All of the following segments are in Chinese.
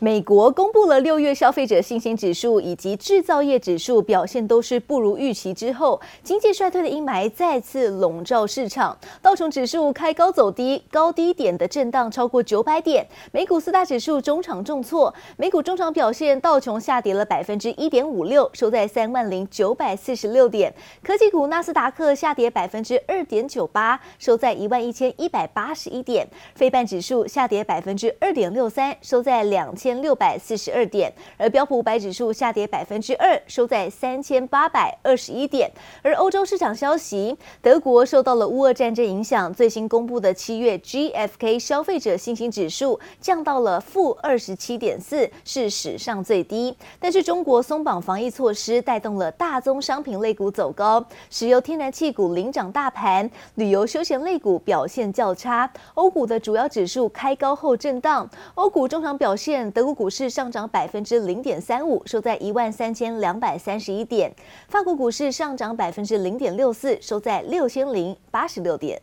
美国公布了六月消费者信心指数以及制造业指数表现都是不如预期之后，经济衰退的阴霾再次笼罩市场。道琼指数开高走低，高低点的震荡超过九百点。美股四大指数中场重挫，美股中场表现，道琼下跌了百分之一点五六，收在三万零九百四十六点。科技股纳斯达克下跌百分之二点九八，收在一万一千一百八十一点。非半指数下跌百分之二点六三，收在两千。千六百四十二点，而标普五百指数下跌百分之二，收在三千八百二十一点。而欧洲市场消息，德国受到了乌俄战争影响，最新公布的七月 GfK 消费者信心指数降到了负二十七点四，是史上最低。但是中国松绑防疫措施，带动了大宗商品类股走高，石油天然气股领涨大盘，旅游休闲类股表现较差。欧股的主要指数开高后震荡，欧股中场表现。德国股市上涨百分之零点三五，收在一万三千两百三十一点。法国股市上涨百分之零点六四，收在六千零八十六点。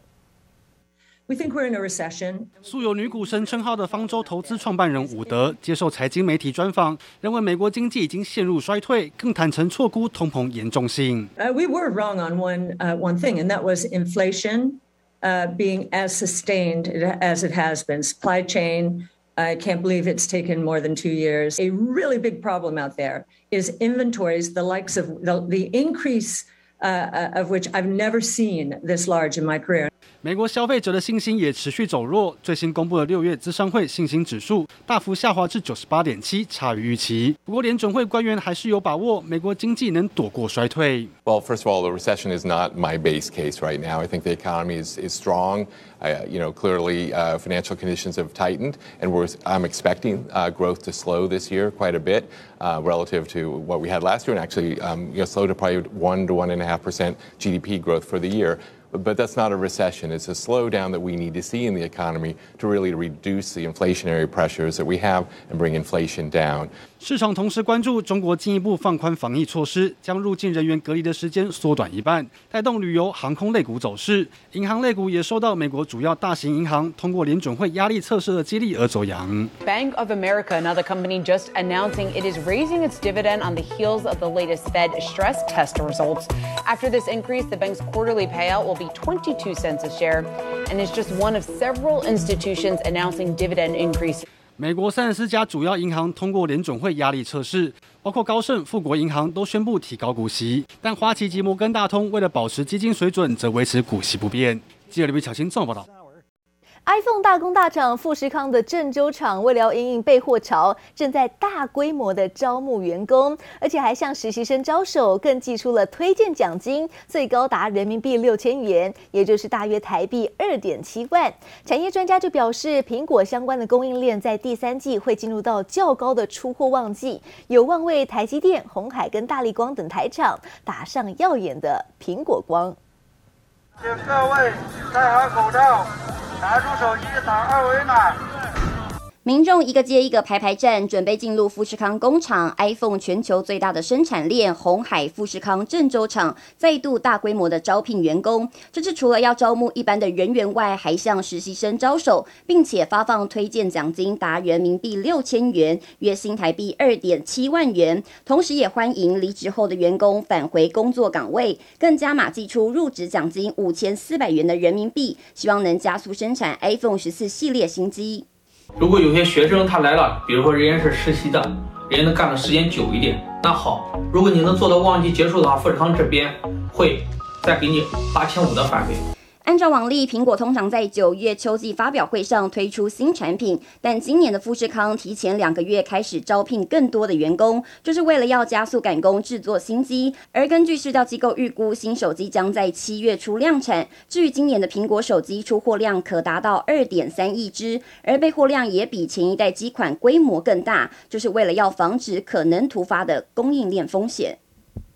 We think we're in a recession. 素有女股神称号的方舟投资创办人伍德接受财经媒体专访，认为美国经济已经陷入衰退，更坦承错估通膨严重性。Uh, we were wrong on one, uh, one thing, and that was inflation, uh, being as sustained as it has been. Supply chain. I can't believe it's taken more than two years. A really big problem out there is inventories, the likes of the, the increase uh, of which I've never seen this large in my career. 美国消费者的信心也持续走弱，最新公布的六月资商会信心指数大幅下滑至九十八点七，差于预期。不过联准会官员还是有把握，美国经济能躲过衰退。Well, first of all, the recession is not my base case right now. I think the economy is is strong. I, you know, clearly, uh, financial conditions have tightened, and we're I'm expecting uh, growth to slow this year quite a bit uh, relative to what we had last year, and actually, um, you know, slow to probably one to one and a half percent GDP growth for the year. But that's not a recession. It's a slowdown that we need to see in the economy to really reduce the inflationary pressures that we have and bring inflation down. 市场同时关注中国进一步放宽防疫措施，将入境人员隔离的时间缩短一半，带动旅游、航空类股走势。银行类股也受到美国主要大型银行通过联准会压力测试的激励而走扬。Bank of America, another company, just announcing it is raising its dividend on the heels of the latest Fed stress test results. After this increase, the bank's quarterly payout will be 22 cents a share, and it's just one of several institutions announcing dividend increase. 美国三十四家主要银行通过联准会压力测试，包括高盛、富国银行都宣布提高股息，但花旗及摩根大通为了保持基金水准，则维持股息不变。记者李伟乔新综合报道。iPhone 大工大厂富士康的郑州厂，为了应应备货潮，正在大规模的招募员工，而且还向实习生招手，更寄出了推荐奖金，最高达人民币六千元，也就是大约台币二点七万。产业专家就表示，苹果相关的供应链在第三季会进入到较高的出货旺季，有望为台积电、鸿海跟大立光等台厂打上耀眼的苹果光。请各位戴好口罩。拿出手机，扫二维码。民众一个接一个排排站，准备进入富士康工厂。iPhone 全球最大的生产链红海富士康郑州厂再度大规模的招聘员工。这次除了要招募一般的人员外，还向实习生招手，并且发放推荐奖金达人民币六千元，月薪台币二点七万元。同时也欢迎离职后的员工返回工作岗位，更加码祭出入职奖金五千四百元的人民币，希望能加速生产 iPhone 十四系列新机。如果有些学生他来了，比如说人家是实习的，人家能干的时间久一点，那好，如果你能做到旺季结束的话，富士康这边会再给你八千五的返费。按照往例，苹果通常在九月秋季发表会上推出新产品，但今年的富士康提前两个月开始招聘更多的员工，就是为了要加速赶工制作新机。而根据市调机构预估，新手机将在七月初量产。至于今年的苹果手机出货量可达到二点三亿只，而备货量也比前一代机款规模更大，就是为了要防止可能突发的供应链风险。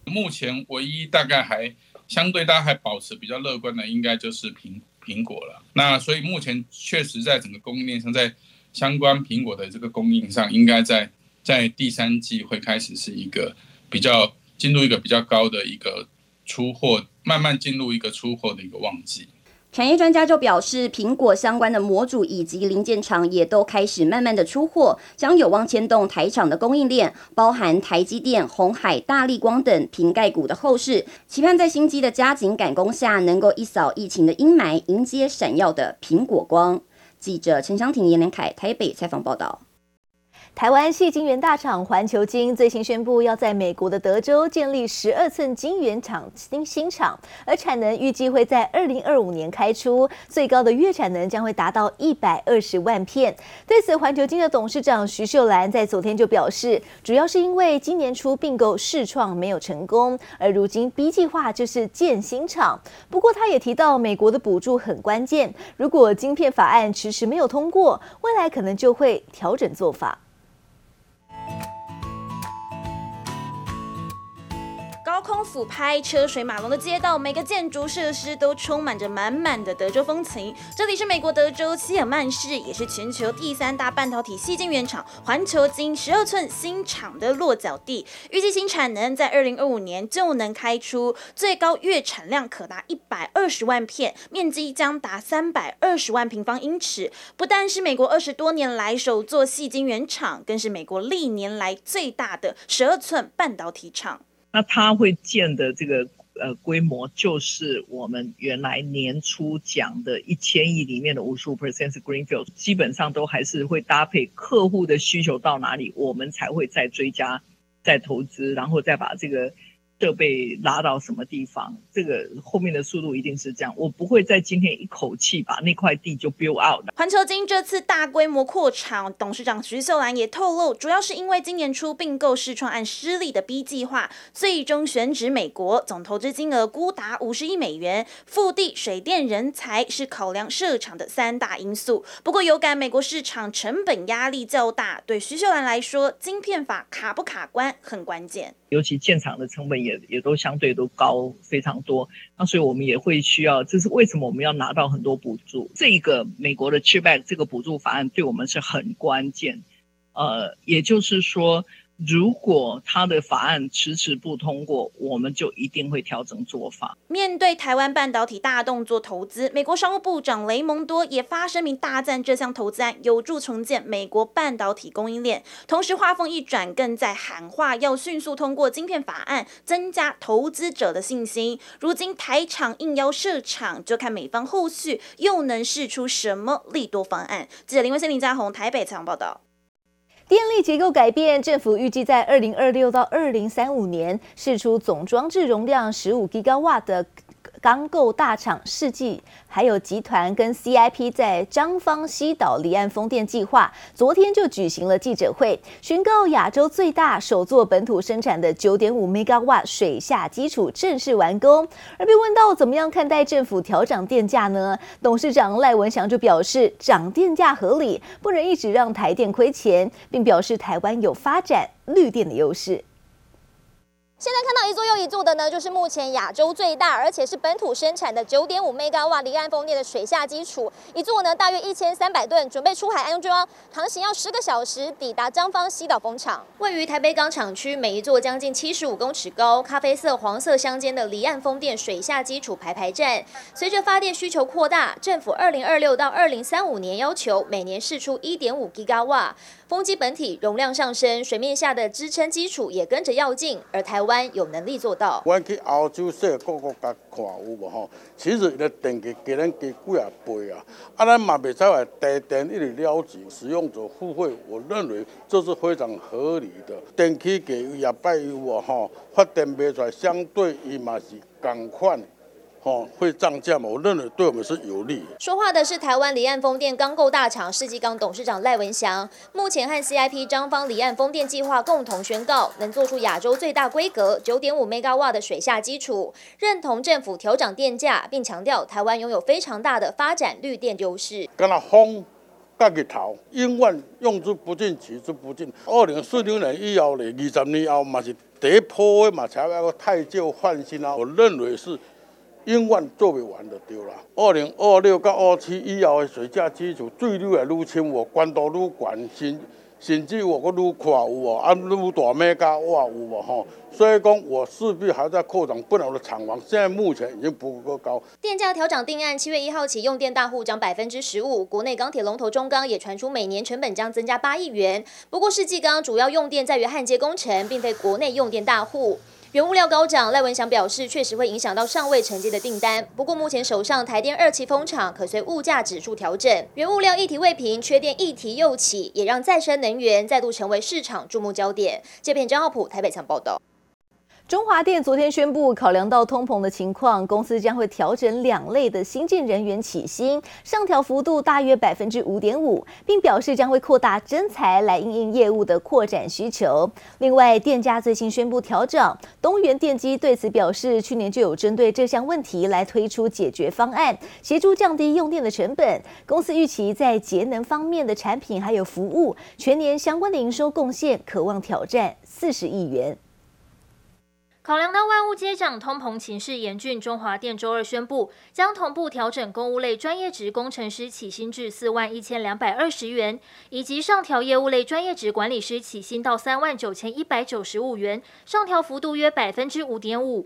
目前唯一大概还。相对大家还保持比较乐观的，应该就是苹苹果了。那所以目前确实在整个供应链上，在相关苹果的这个供应上，应该在在第三季会开始是一个比较进入一个比较高的一个出货，慢慢进入一个出货的一个旺季。产业专家就表示，苹果相关的模组以及零件厂也都开始慢慢的出货，将有望牵动台厂的供应链，包含台积电、红海、大立光等瓶盖股的后市。期盼在新机的加紧赶工下，能够一扫疫情的阴霾，迎接闪耀的苹果光。记者陈湘婷、严连凯台北采访报道。台湾系晶圆大厂环球晶最新宣布，要在美国的德州建立十二寸晶圆厂新新厂，而产能预计会在二零二五年开出，最高的月产能将会达到一百二十万片。对此，环球晶的董事长徐秀兰在昨天就表示，主要是因为今年初并购世创没有成功，而如今 B 计划就是建新厂。不过，他也提到美国的补助很关键，如果晶片法案迟迟没有通过，未来可能就会调整做法。高空俯拍、车水马龙的街道，每个建筑设施都充满着满满的德州风情。这里是美国德州西尔曼市，也是全球第三大半导体细晶圆厂环球晶十二寸新厂的落脚地。预计新产能在二零二五年就能开出，最高月产量可达一百二十万片，面积将达三百二十万平方英尺。不但是美国二十多年来首座细晶圆厂，更是美国历年来最大的十二寸半导体厂。那它会建的这个呃规模，就是我们原来年初讲的一千亿里面的五十五 percent 是 greenfield，基本上都还是会搭配客户的需求到哪里，我们才会再追加、再投资，然后再把这个。设备拉到什么地方？这个后面的速度一定是这样，我不会在今天一口气把那块地就 build out 了。环球金这次大规模扩厂，董事长徐秀兰也透露，主要是因为今年初并购世创案失利的 B 计划，最终选址美国，总投资金额估达五十亿美元，腹地、水电、人才是考量设厂的三大因素。不过有感美国市场成本压力较大，对徐秀兰来说，晶片法卡不卡关很关键。尤其建厂的成本也也也都相对都高非常多，那所以我们也会需要，这是为什么我们要拿到很多补助？这个美国的 c h i p b a c k 这个补助法案对我们是很关键，呃，也就是说。如果他的法案迟迟不通过，我们就一定会调整做法。面对台湾半导体大动作投资，美国商务部长雷蒙多也发声明大赞这项投资案有助重建美国半导体供应链。同时话锋一转，更在喊话要迅速通过晶片法案，增加投资者的信心。如今台厂应邀设厂，就看美方后续又能试出什么利多方案。记者林文森、林家宏台北采访报道。电力结构改变，政府预计在二零二六到二零三五年试出总装置容量十五吉瓦的。钢构大厂世纪，还有集团跟 CIP 在彰芳西岛离岸风电计划，昨天就举行了记者会，宣告亚洲最大首座本土生产的九点五 w 水下基础正式完工。而被问到怎么样看待政府调涨电价呢？董事长赖文祥就表示，涨电价合理，不能一直让台电亏钱，并表示台湾有发展绿电的优势。现在看到一座又一座的呢，就是目前亚洲最大，而且是本土生产的九点五兆瓦离岸风电的水下基础。一座呢大约一千三百吨，准备出海安装，航行要十个小时抵达张芳西岛风场。位于台北港厂区，每一座将近七十五公尺高、咖啡色、黄色相间的离岸风电水下基础排排站。随着发电需求扩大，政府二零二六到二零三五年要求每年释出一点五 g 高瓦。风机本体容量上升，水面下的支撑基础也跟着要进，而台湾有能力做到。我去欧洲说各国家看有无吼，其实的电价给咱给几啊倍啊，啊咱嘛袂使话低电一直了解使用者付费，我认为这是非常合理的。电器给也拜有无吼，发电卖出来相对伊嘛是共款。哦，会涨价吗？我认为对我们是有利。说话的是台湾离岸风电钢构大厂世纪钢董事长赖文祥。目前和 CIP 张方离岸风电计划共同宣告，能做出亚洲最大规格九点五 Megawatt 的水下基础，认同政府调涨电价，并强调台湾拥有非常大的发展绿电优势。跟那风甲日头，永远用之不尽，取之不尽。二零四零年以后呢，二十年后嘛是第一波嘛才要太旧换新啊。我认为是。永远做不完的对啦。二零二六到二七以后的水价基础，水愈来愈深，我关度愈悬，新甚至我个愈快有哦，啊愈大咩家哇有无吼，所以讲我势必还在扩张，不了的厂房现在目前已经不够高。电价调涨定案，七月一号起用电大户涨百分之十五。国内钢铁龙头中钢也传出每年成本将增加八亿元。不过世纪钢主要用电在于焊接工程，并非国内用电大户。原物料高涨，赖文祥表示，确实会影响到尚未承接的订单。不过目前手上台电二期风场可随物价指数调整。原物料议题未平，缺电议题又起，也让再生能源再度成为市场注目焦点。这篇张浩普台北场报道。中华电昨天宣布，考量到通膨的情况，公司将会调整两类的新进人员起薪，上调幅度大约百分之五点五，并表示将会扩大征才来应应业务的扩展需求。另外，店家最新宣布调整，东元电机对此表示，去年就有针对这项问题来推出解决方案，协助降低用电的成本。公司预期在节能方面的产品还有服务，全年相关的营收贡献可望挑战四十亿元。考量到万物皆涨、通膨情势严峻，中华电周二宣布，将同步调整公务类专业职工程师起薪至四万一千两百二十元，以及上调业务类专业职管理师起薪到三万九千一百九十五元，上调幅度约百分之五点五。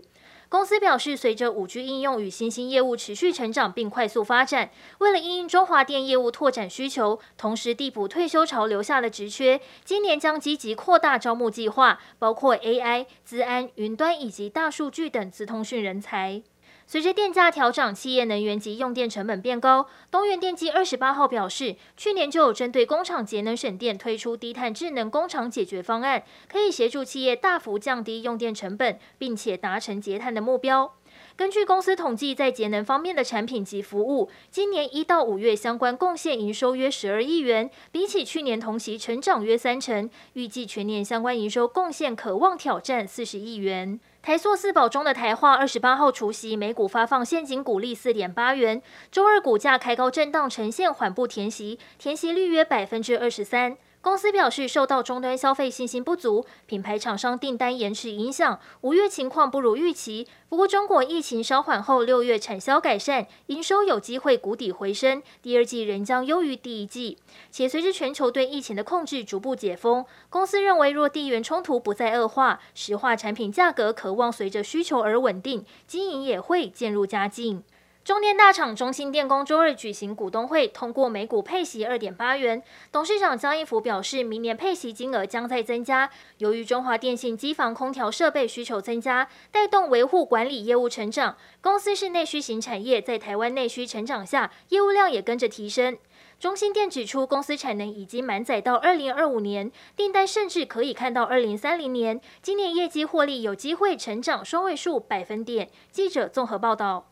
公司表示，随着五 G 应用与新兴业务持续成长并快速发展，为了应应中华电业务拓展需求，同时递补退休潮留下的职缺，今年将积极扩大招募计划，包括 AI、资安、云端以及大数据等资通讯人才。随着电价调整，企业能源及用电成本变高。东元电机二十八号表示，去年就有针对工厂节能省电推出低碳智能工厂解决方案，可以协助企业大幅降低用电成本，并且达成节碳的目标。根据公司统计，在节能方面的产品及服务，今年一到五月相关贡献营收约十二亿元，比起去年同期成长约三成。预计全年相关营收贡献可望挑战四十亿元。台塑四宝中的台化二十八号除夕，每股发放现金股利四点八元，周二股价开高震荡，呈现缓步填息，填息率约百分之二十三。公司表示，受到终端消费信心不足、品牌厂商订单延迟影响，五月情况不如预期。不过，中国疫情稍缓后，六月产销改善，营收有机会谷底回升，第二季仍将优于第一季。且随着全球对疫情的控制逐步解封，公司认为若地缘冲突不再恶化，石化产品价格可望随着需求而稳定，经营也会渐入佳境。中电大厂中兴电工周二举行股东会，通过每股配息二点八元。董事长江一福表示，明年配息金额将再增加。由于中华电信机房空调设备需求增加，带动维护管理业务成长。公司是内需型产业，在台湾内需成长下，业务量也跟着提升。中兴电指出，公司产能已经满载到二零二五年，订单甚至可以看到二零三零年。今年业绩获利有机会成长双位数百分点。记者综合报道。